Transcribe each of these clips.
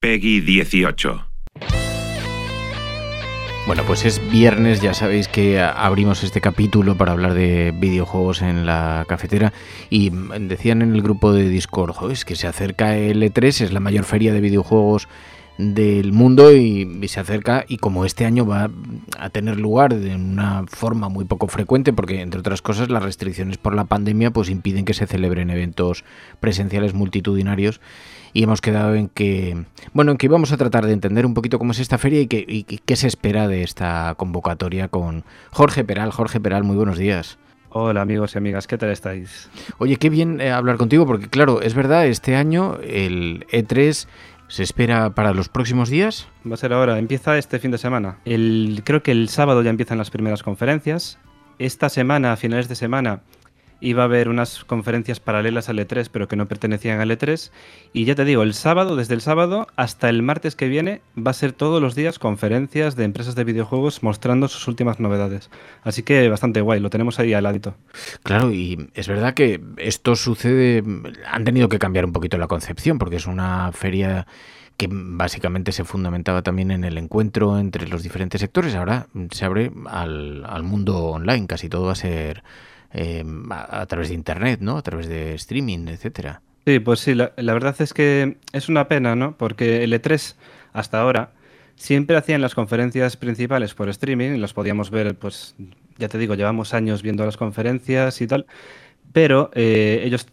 Peggy 18. Bueno, pues es viernes, ya sabéis que abrimos este capítulo para hablar de videojuegos en la cafetera y decían en el grupo de Discord, es que se acerca el E3, es la mayor feria de videojuegos del mundo y, se acerca y como este año va a tener lugar de una forma muy poco frecuente porque entre otras cosas las restricciones por la pandemia pues impiden que se celebren eventos presenciales multitudinarios. Y hemos quedado en que bueno en que íbamos a tratar de entender un poquito cómo es esta feria y qué, qué se espera de esta convocatoria con Jorge Peral. Jorge Peral muy buenos días. Hola amigos y amigas, ¿qué tal estáis? Oye, qué bien eh, hablar contigo porque claro, es verdad, este año el E3 ¿Se espera para los próximos días? Va a ser ahora, empieza este fin de semana. El, creo que el sábado ya empiezan las primeras conferencias. Esta semana, a finales de semana, iba a haber unas conferencias paralelas al E3, pero que no pertenecían al E3. Y ya te digo, el sábado, desde el sábado hasta el martes que viene, va a ser todos los días conferencias de empresas de videojuegos mostrando sus últimas novedades. Así que bastante guay, lo tenemos ahí al ladito. Claro, y es verdad que esto sucede, han tenido que cambiar un poquito la concepción, porque es una feria que básicamente se fundamentaba también en el encuentro entre los diferentes sectores. Ahora se abre al, al mundo online, casi todo va a ser eh, a, través de Internet, ¿no? A través de streaming, etcétera. Sí, pues sí, la, verdad es que es una pena, ¿no? Porque el E3 hasta ahora siempre hacían las conferencias principales por streaming y las podíamos ver, pues ya te digo, llevamos años viendo las conferencias y tal, pero eh, ellos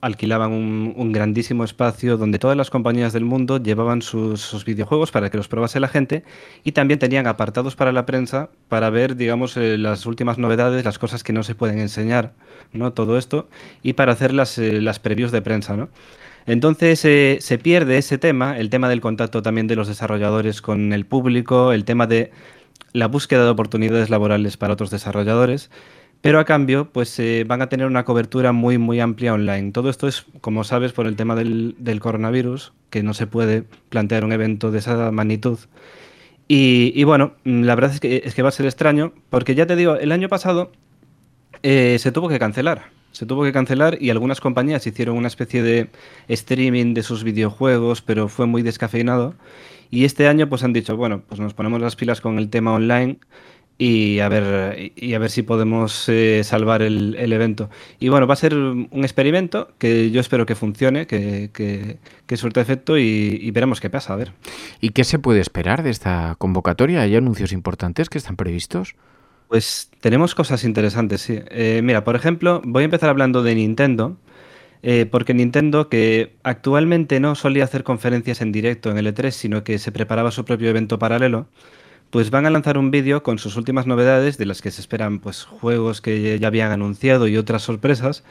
alquilaban un, grandísimo espacio donde todas las compañías del mundo llevaban sus, videojuegos para que los probase la gente y también tenían apartados para la prensa para ver, digamos, eh, las últimas novedades, las cosas que no se pueden enseñar, ¿no? Todo esto y para hacer las, eh, las previews de prensa, ¿no? Entonces eh, se pierde ese tema, el tema del contacto también de los desarrolladores con el público, el tema de la búsqueda de oportunidades laborales para otros desarrolladores pero a cambio pues eh, van a tener una cobertura muy muy amplia online. Todo esto es, como sabes, por el tema del, coronavirus, que no se puede plantear un evento de esa magnitud. Y, bueno, mm, la verdad es que, es que va a ser extraño, porque ya te digo, el año pasado eh, se tuvo que cancelar. Se tuvo que cancelar y algunas compañías hicieron una especie de streaming de sus videojuegos, pero fue muy descafeinado. Y este año pues han dicho, bueno, pues nos ponemos las pilas con el tema online y a ver, y a ver si podemos eh, salvar el, evento. Y bueno, va a ser un experimento que yo espero que funcione, que, que, que suelte efecto y, veremos qué pasa, a ver. ¿Y qué se puede esperar de esta convocatoria? ¿Hay anuncios importantes que están previstos? Pues tenemos cosas interesantes, sí. Eh, mira, por ejemplo, voy a empezar hablando de Nintendo. Eh, porque Nintendo, que actualmente no solía hacer conferencias en directo en el E3, sino que se preparaba su propio evento paralelo, pues van a lanzar un vídeo con sus últimas novedades, de las que se esperan pues juegos que ya habían anunciado y otras sorpresas,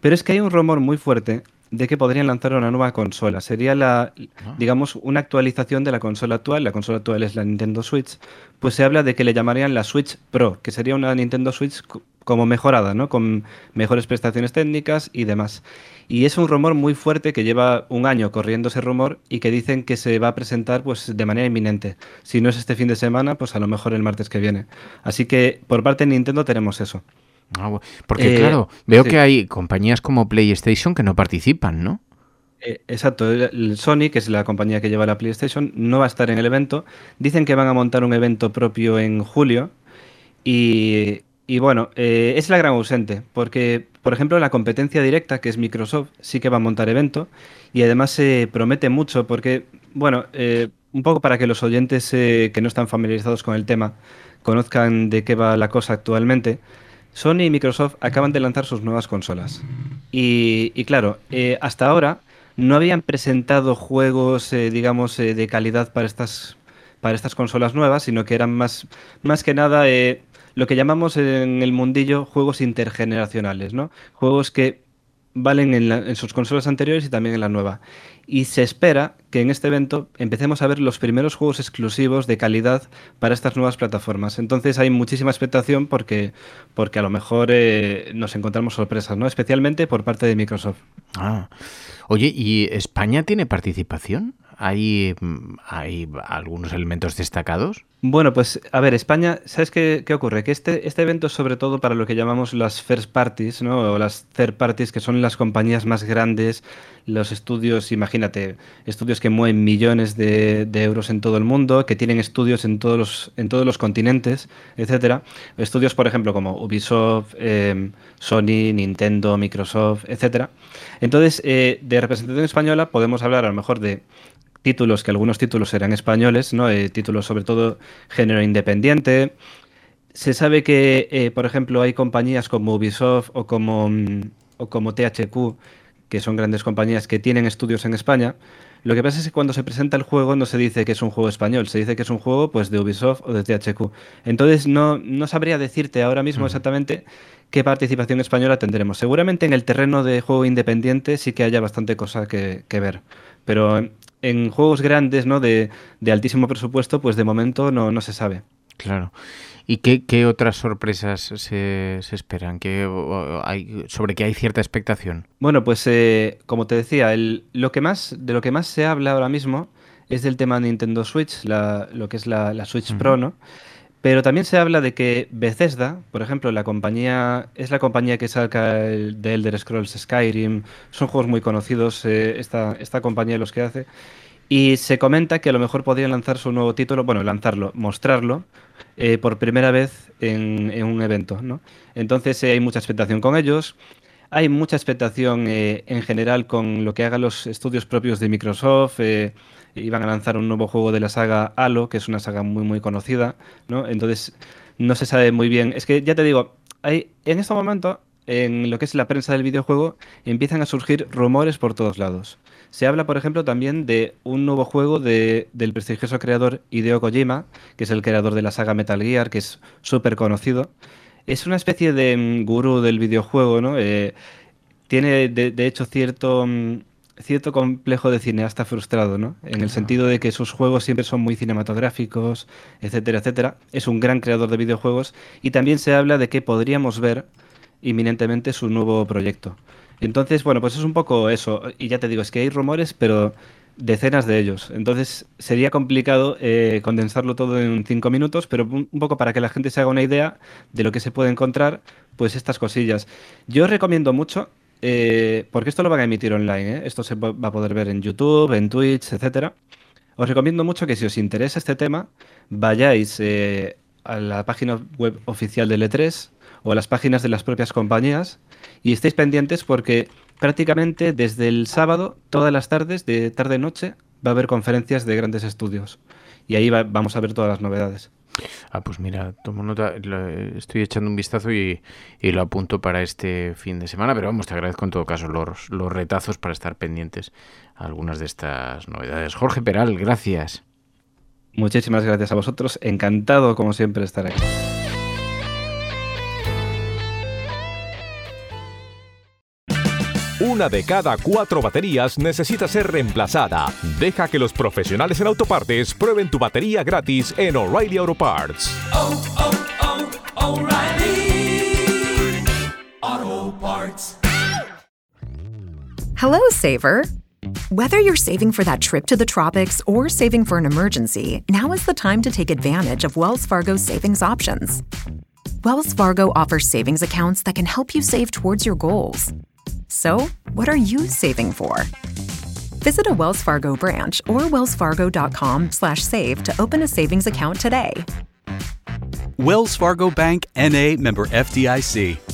pero es que hay un rumor muy fuerte de que podrían lanzar una nueva consola. Sería la, ah. digamos, una actualización de la consola actual. La consola actual es la Nintendo Switch. Pues se habla de que le llamarían la Switch Pro, que sería una Nintendo Switch como mejorada, ¿no? Con mejores prestaciones técnicas y demás. Y es un rumor muy fuerte que lleva un año corriendo ese rumor y que dicen que se va a presentar pues de manera inminente. Si no es este fin de semana, pues a lo mejor el martes que viene. Así que por parte de Nintendo tenemos eso. Ah, porque eh, claro, veo que hay compañías como PlayStation que no participan, ¿no? Eh, exacto, el Sony, que es la compañía que lleva la PlayStation, no va a estar en el evento. Dicen que van a montar un evento propio en julio y y bueno, eh, es la gran ausente, porque, por ejemplo, la competencia directa, que es Microsoft, sí que va a montar evento y además se promete mucho, porque, bueno, eh, un poco para que los oyentes que no están familiarizados con el tema conozcan de qué va la cosa actualmente, Sony y Microsoft acaban de lanzar sus nuevas consolas. Y, claro, eh, hasta ahora no habían presentado juegos, eh, digamos, eh, de calidad para estas, para estas consolas nuevas, sino que eran más, más que nada lo que llamamos en el mundillo juegos intergeneracionales, ¿no? Juegos que valen en, sus consolas anteriores y también en la nueva. Y se espera que en este evento empecemos a ver los primeros juegos exclusivos de calidad para estas nuevas plataformas. Entonces hay muchísima expectación porque, porque a lo mejor eh, nos encontramos sorpresas, ¿no? Especialmente por parte de Microsoft. Ah. Oye, ¿y España tiene participación? ¿Hay, mm, ¿Hay algunos elementos destacados? Bueno, pues a ver, España, ¿sabes qué, ocurre? Que este, este evento es sobre todo para lo que llamamos las first parties, ¿no? O las third parties, que son las compañías más grandes, los estudios, imagínate, estudios que mueven millones de, euros en todo el mundo, que tienen estudios en todos los, en todos los continentes, etcétera. Estudios, por ejemplo, como Ubisoft, em, Sony, Nintendo, Microsoft, etcétera. Entonces, eh, de representación española podemos hablar a lo mejor de títulos, que algunos títulos eran españoles, ¿no? Eh, títulos sobre todo género independiente. Se sabe que, eh, por ejemplo, hay compañías como Ubisoft o como, mm, o como THQ, que son grandes compañías que tienen estudios en España. Lo que pasa es que cuando se presenta el juego no se dice que es un juego español, se dice que es un juego pues, de Ubisoft o de THQ. Entonces no, no sabría decirte ahora mismo exactamente qué participación española tendremos. Seguramente en el terreno de juego independiente sí que haya bastante cosa que, que ver. Pero en juegos grandes, ¿no? De, altísimo presupuesto, pues de momento no, se sabe. Claro. ¿Y qué, otras sorpresas se, esperan? ¿Qué, hay, ¿Sobre qué hay cierta expectación? Bueno, pues eh, como te decía, lo que más, de lo que más se habla ahora mismo es del tema Nintendo Switch, lo que es la, Switch Pro, ¿no? Pero también se habla de que Bethesda, por ejemplo, la compañía es la compañía que saca el, de Elder Scrolls Skyrim, son juegos muy conocidos eh, esta, esta compañía los que hace, y se comenta que a lo mejor podrían lanzar su nuevo título, bueno, lanzarlo, mostrarlo eh, por primera vez en, un evento, ¿no? Entonces eh, hay mucha expectación con ellos, hay mucha expectación en general con lo que hagan los estudios propios de Microsoft, iban a lanzar un nuevo juego de la saga Halo, que es una saga muy muy conocida, ¿no? Entonces no se sabe muy bien. Es que ya te digo, hay, en este momento, en lo que es la prensa del videojuego, empiezan a surgir rumores por todos lados. Se habla, por ejemplo, también de un nuevo juego de, del prestigioso creador Hideo Kojima, que es el creador de la saga Metal Gear, que es súper conocido. Es una especie de mm, gurú del videojuego, ¿no? Eh, tiene, de, de, hecho, cierto... Mm, cierto complejo de cineasta frustrado, ¿no? En el sentido de que sus juegos siempre son muy cinematográficos, etcétera, etcétera. Es un gran creador de videojuegos y también se habla de que podríamos ver inminentemente su nuevo proyecto. Entonces, bueno, pues es un poco eso. Y ya te digo, es que hay rumores, pero decenas de ellos. Entonces sería complicado eh, condensarlo todo en cinco minutos, pero un poco para que la gente se haga una idea de lo que se puede encontrar, pues estas cosillas. Yo recomiendo mucho eh, porque esto lo van a emitir online, ¿eh? esto se va a poder ver en YouTube, en Twitch, etcétera. Os recomiendo mucho que si os interesa este tema, vayáis eh, a la página web oficial de E3 o las páginas de las propias compañías y estéis pendientes porque prácticamente desde el sábado, todas las tardes, de tarde-noche, va a haber conferencias de grandes estudios. Y ahí vamos a ver todas las novedades. Ah, pues mira, tomo nota, estoy echando un vistazo y, lo apunto para este fin de semana, pero vamos, te agradezco en todo caso los, los retazos para estar pendientes a algunas de estas novedades. Jorge Peral, gracias. Muchísimas gracias a vosotros, encantado como siempre estar aquí. Una de cada cuatro baterías necesita ser reemplazada. Deja que los profesionales en autopartes prueben tu batería gratis en O'Reilly Auto Parts. Oh, oh, oh, Auto Parts. Hello, Saver. Whether you're saving for that trip to the tropics or saving for an emergency, now is the time to take advantage of Wells Fargo's savings options. Wells Fargo offers savings accounts that can help you save towards your goals. So, what are you saving for? Visit a Wells Fargo branch or wellsfargo.com/save to open a savings account today. Wells Fargo Bank NA member FDIC.